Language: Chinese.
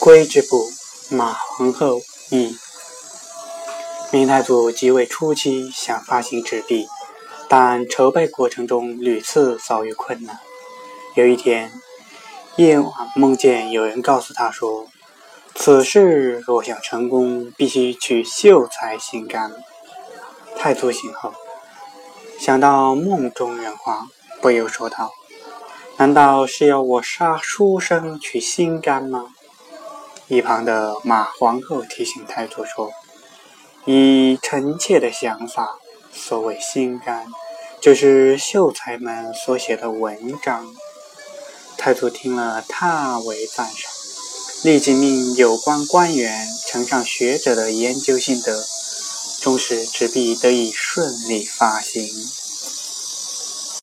归之部，马皇后一。明太祖即位初期想发行纸币，但筹备过程中屡次遭遇困难。有一天，夜晚梦见有人告诉他说：“此事若想成功，必须取秀才心肝。”太祖醒后，想到梦中人话，不由说道：“难道是要我杀书生取心肝吗？”一旁的马皇后提醒太祖说：“以臣妾的想法，所谓心肝，就是秀才们所写的文章。”太祖听了大为赞赏，立即命有关官员呈上学者的研究心得，终使纸币得以顺利发行。